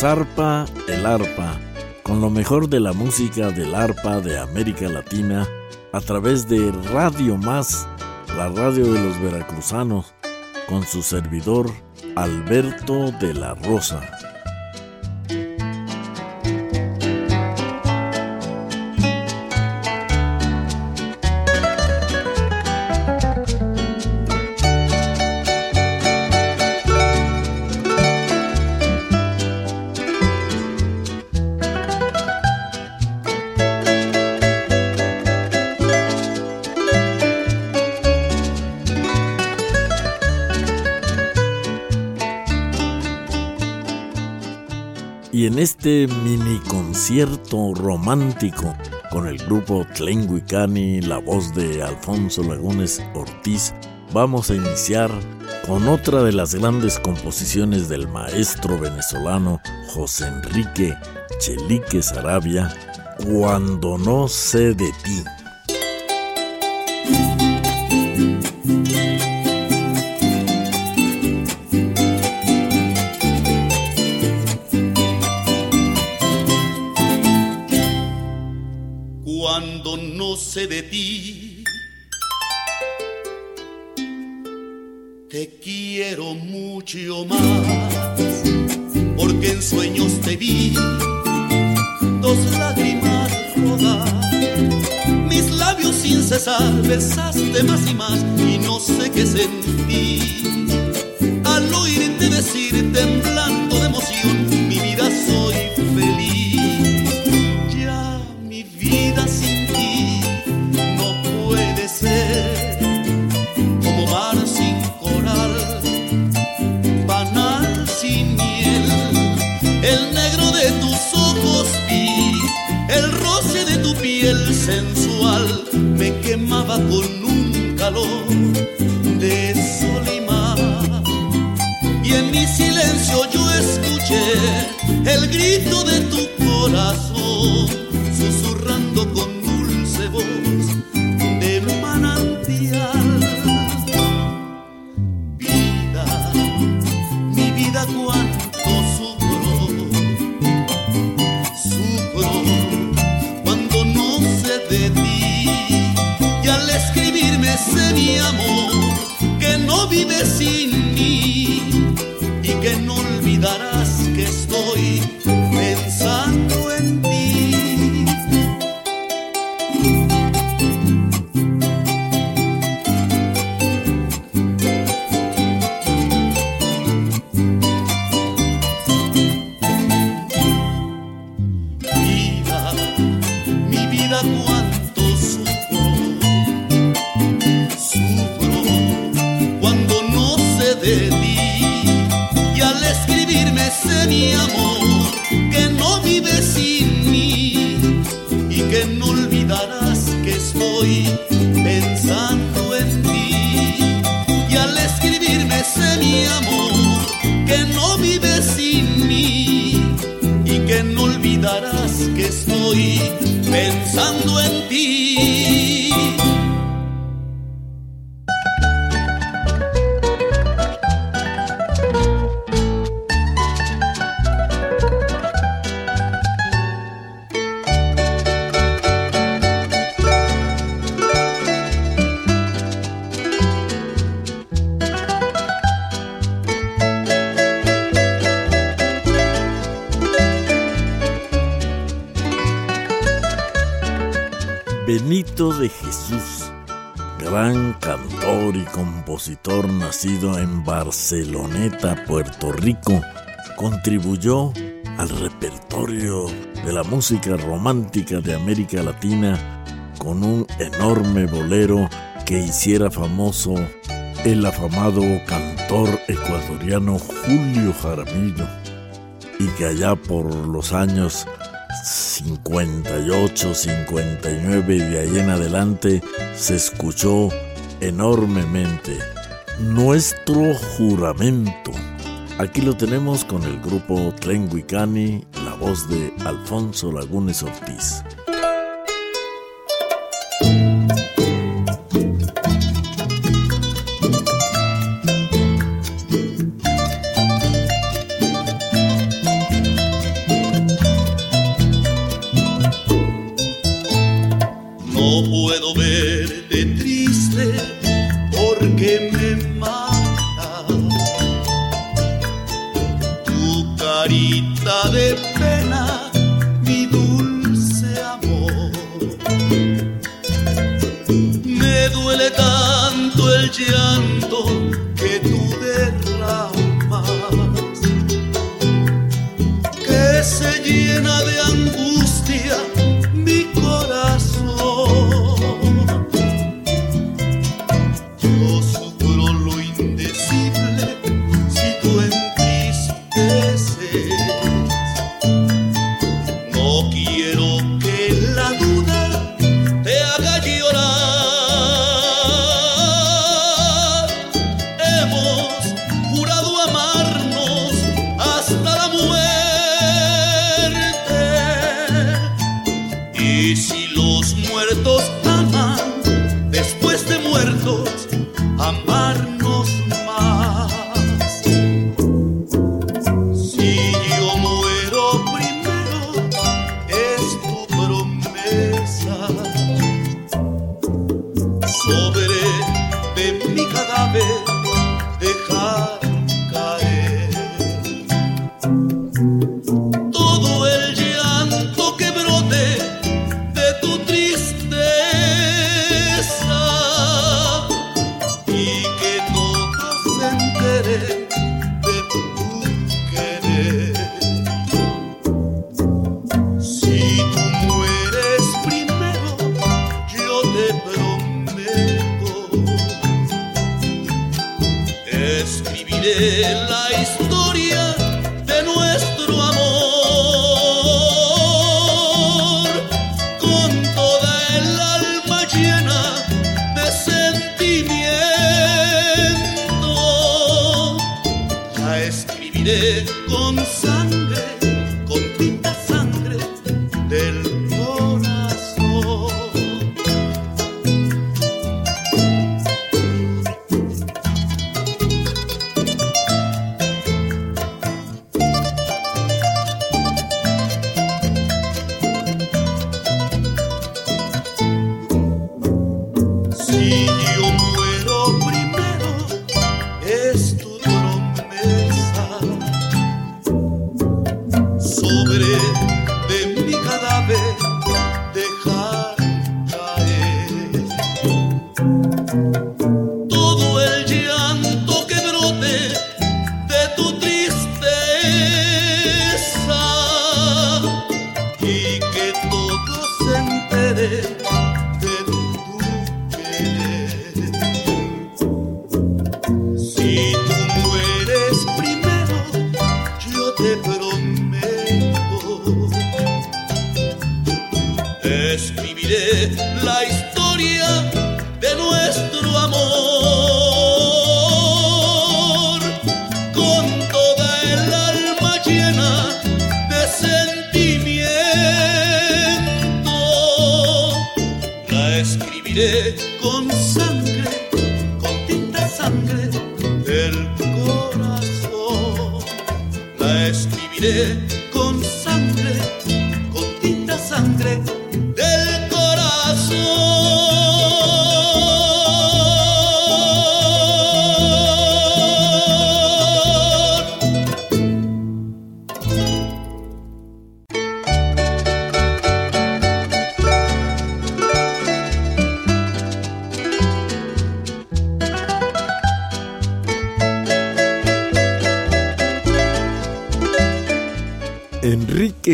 Zarpa el arpa, con lo mejor de la música del arpa de América Latina a través de Radio Más, la radio de los veracruzanos, con su servidor Alberto de la Rosa. Este mini concierto romántico con el grupo Tlenguicani, la voz de Alfonso Lagunes Ortiz, vamos a iniciar con otra de las grandes composiciones del maestro venezolano José Enrique Chelique Sarabia, Cuando no sé de ti. De ti. Te quiero mucho más, porque en sueños te vi, dos lágrimas rodar, mis labios sin cesar besaste más y más y no sé qué sentí. Con un calor de sol y mar. Y en mi silencio yo escuché el grito de tu corazón, susurrando con dulce voz mi mi amor Benito de Jesús, gran cantor y compositor nacido en Barceloneta, Puerto Rico, contribuyó al repertorio de la música romántica de América Latina con un enorme bolero que hiciera famoso el afamado cantor ecuatoriano Julio Jaramillo. Y que allá por los años 58, 59 y de ahí en adelante se escuchó enormemente. Nuestro juramento. Aquí lo tenemos con el grupo Tlenguicani, la voz de Alfonso Lagunes Ortiz.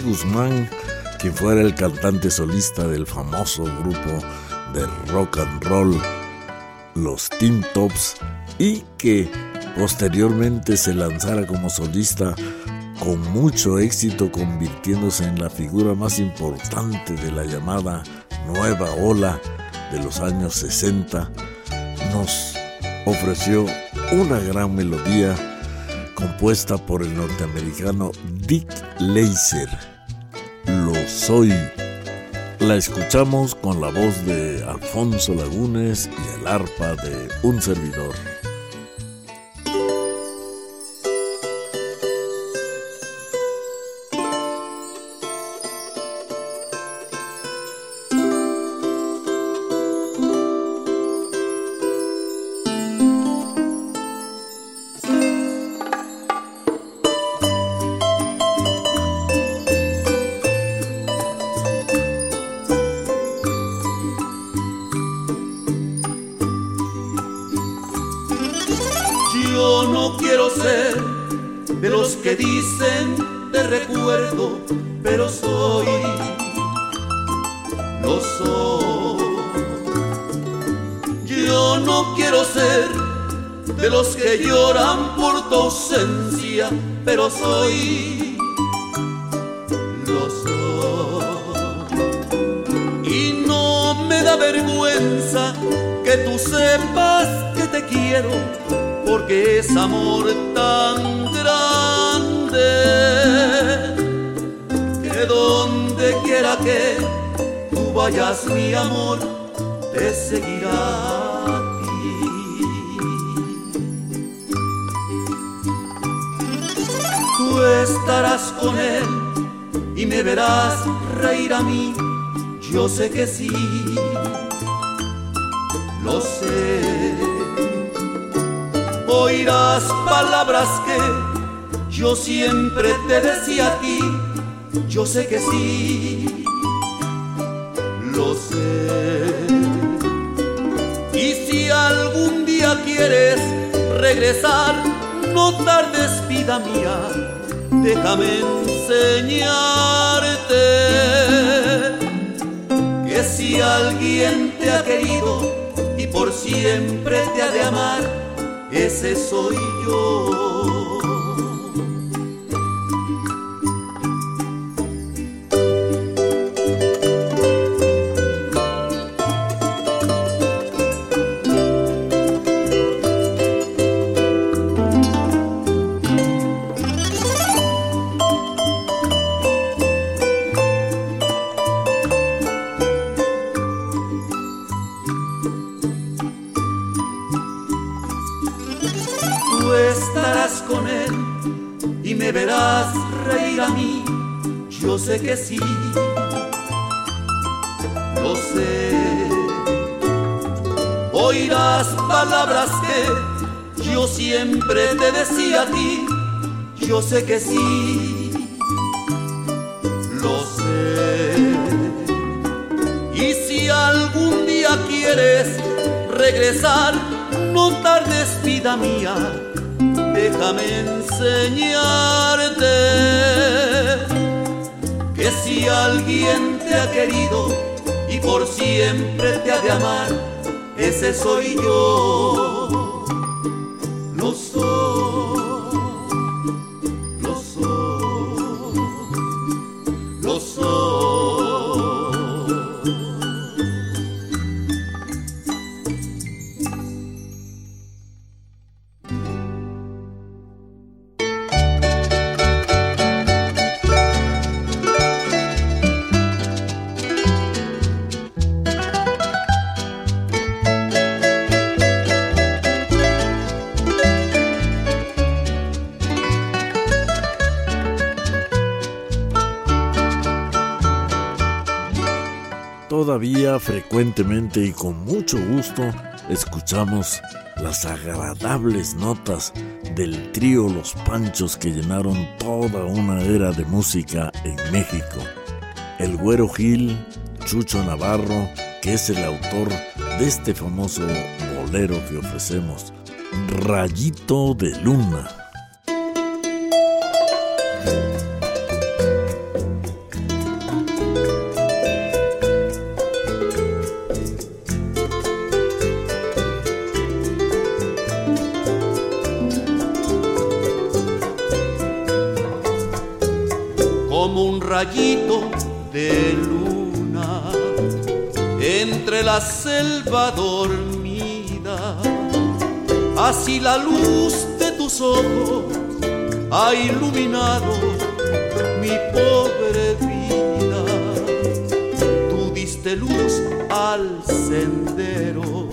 Guzmán, quien fuera el cantante solista del famoso grupo de rock and roll Los Teen Tops y que posteriormente se lanzara como solista con mucho éxito convirtiéndose en la figura más importante de la llamada nueva ola de los años 60, nos ofreció una gran melodía compuesta por el norteamericano Dick Laser. Lo soy. La escuchamos con la voz de Alfonso Lagunes y el arpa de un servidor. Yo no quiero ser de los que lloran por tu ausencia, pero soy lo soy. Y no me da vergüenza que tú sepas que te quiero, porque es amor tan grande que donde quiera que tú vayas, mi amor te seguirá. Sé que sí, lo sé. Oirás palabras que yo siempre te decía a ti, yo sé que sí, lo sé. Y si algún día quieres regresar, no tardes, vida mía, déjame enseñarte si alguien te ha querido y por siempre te ha de amar, ese soy yo. Que sí, lo sé. Oirás palabras que yo siempre te decía a ti, yo sé que sí, lo sé. Y si algún día quieres regresar, no tardes, vida mía, déjame enseñarte si alguien te ha querido y por siempre te ha de amar, ese soy yo. Lo soy, y con mucho gusto escuchamos las agradables notas del trío Los Panchos que llenaron toda una era de música en México. El Güero Gil, Chucho Navarro, que es el autor de este famoso bolero que ofrecemos, Rayito de Luna. La selva dormida. Así la luz de tus ojos ha iluminado mi pobre vida. Tú diste luz al sendero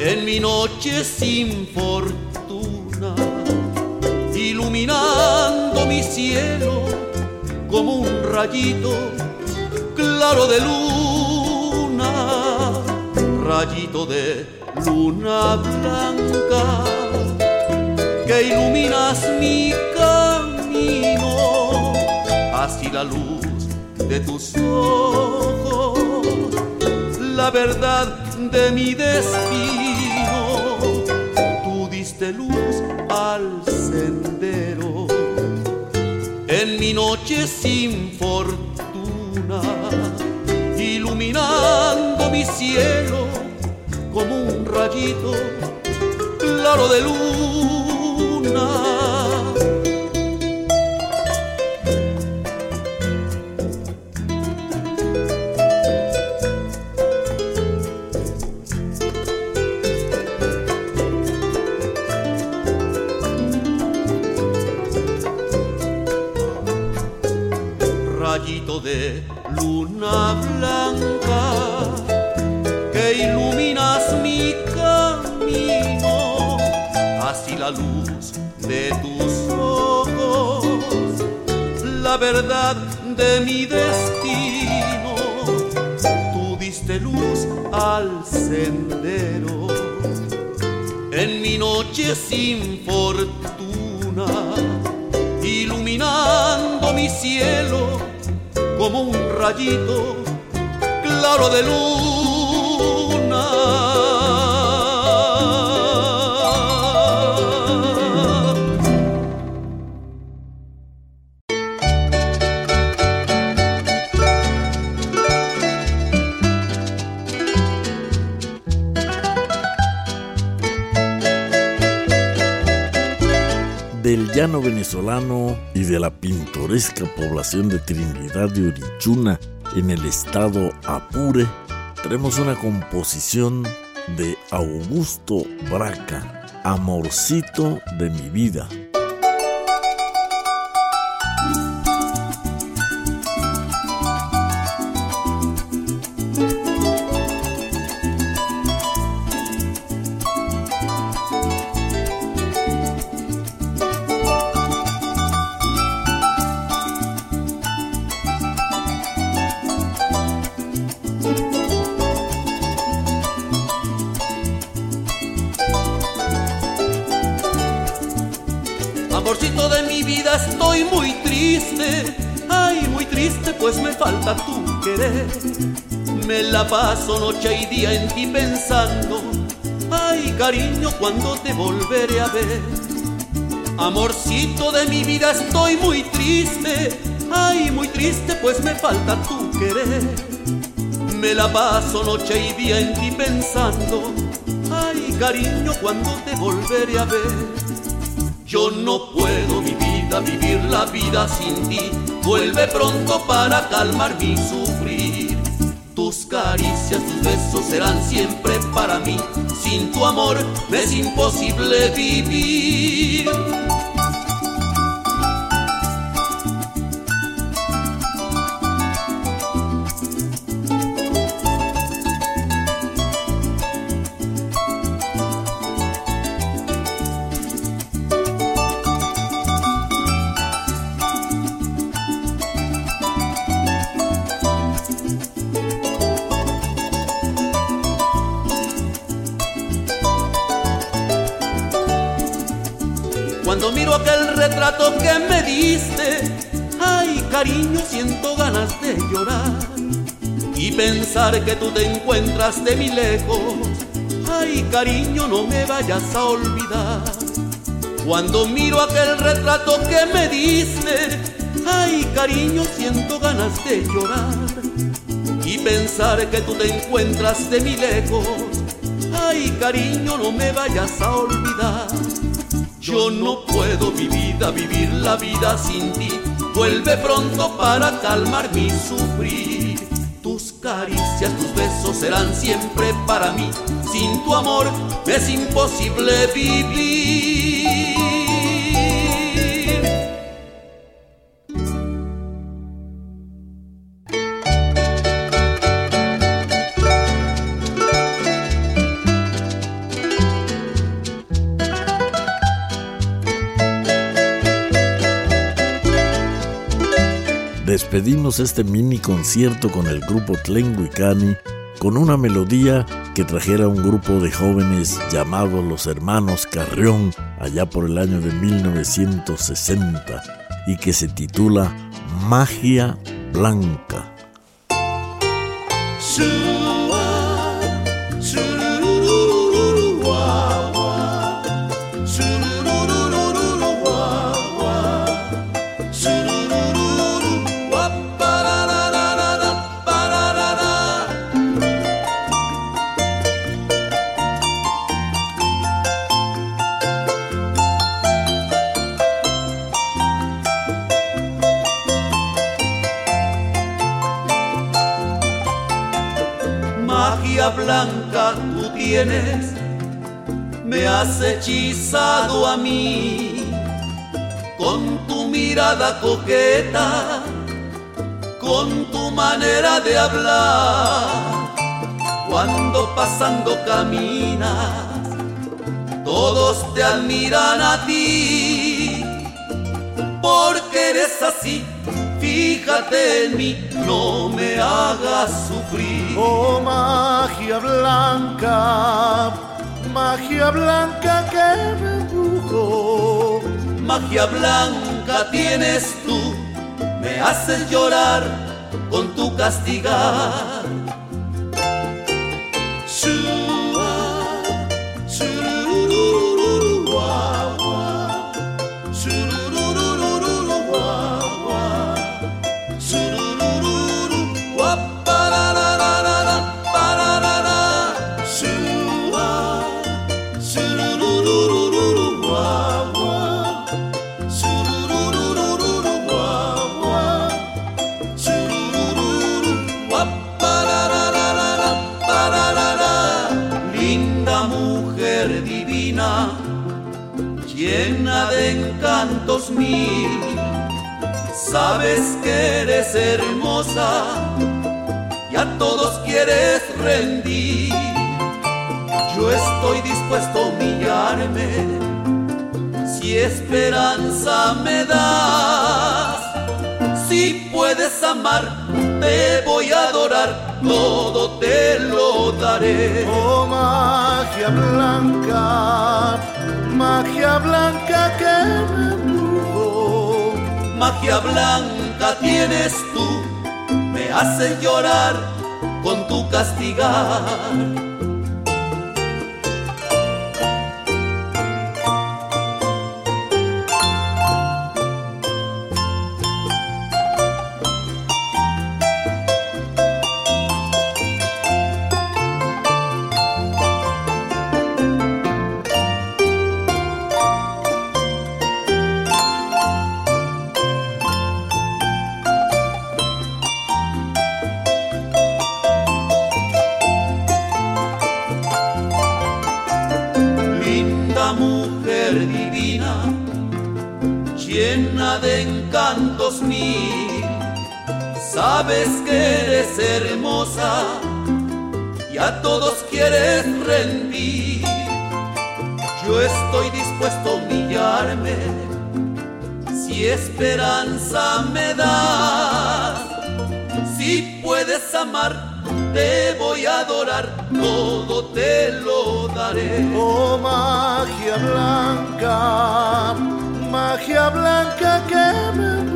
en mi noche sin fortuna, iluminando mi cielo como un rayito claro de luna, rayito de luna blanca que iluminas mi camino, así la luz de tus ojos, la verdad de mi destino, tú diste luz al sendero en mi noche sin fortuna, iluminando mi cielo como un rayito claro de luna. Luz al sendero, en mi noche sin fortuna, iluminando mi cielo como un rayito claro de luna. Venezolano y de la pintoresca población de Trinidad de Orichuna en el estado Apure, tenemos una composición de Augusto Braca, Amorcito de mi vida. Me la paso noche y día en ti pensando. Ay, cariño, cuando te volveré a ver. Amorcito de mi vida, estoy muy triste. Ay, muy triste, pues me falta tu querer. Me la paso noche y día en ti pensando. Ay, cariño, cuando te volveré a ver. Yo no puedo vivir la vida sin ti. Vuelve pronto para calmar mi sufrir. Tus caricias, tus besos serán siempre para mí. Sin tu amor me es imposible vivir. Retrato que me diste, ay cariño, siento ganas de llorar y pensar que tú te encuentras de mi lejos. Ay cariño, no me vayas a olvidar. Cuando miro aquel retrato que me diste, ay cariño, siento ganas de llorar y pensar que tú te encuentras de mi lejos. Ay cariño, no me vayas a olvidar. Yo no puedo mi vida vivir la vida sin ti. Vuelve pronto para calmar mi sufrir. Tus caricias, tus besos serán siempre para mí. Sin tu amor es imposible vivir. Despedimos este mini concierto con el grupo Tlenguicani con una melodía que trajera un grupo de jóvenes llamados los Hermanos Carrión allá por el año de 1960 y que se titula Magia Blanca. blanca mí con tu mirada coqueta, con tu manera de hablar. Cuando pasando caminas, todos te admiran a ti, porque eres así fíjate en mí, no me hagas sufrir. Oh magia blanca, magia blanca que me embrujó. Magia blanca tienes tú, me haces llorar con tu castigar. Sabes que eres hermosa y a todos quieres rendir. Yo estoy dispuesto a humillarme si esperanza me das. Si puedes amar, te voy a adorar, todo te lo daré. Oh magia blanca, magia blanca que magia blanca tienes tú, me hace llorar con tu castigar. Yo estoy dispuesto a humillarme si esperanza me das. Si puedes amar, te voy a adorar, todo te lo daré. Oh magia blanca, magia blanca que me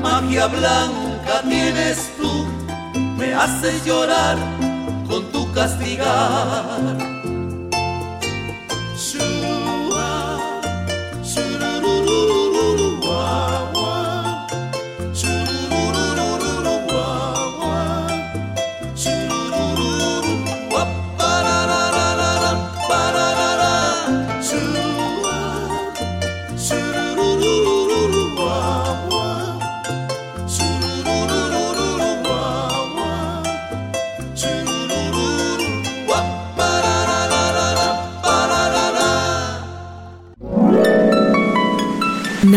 magia blanca tienes tú, me haces llorar con tu castigar.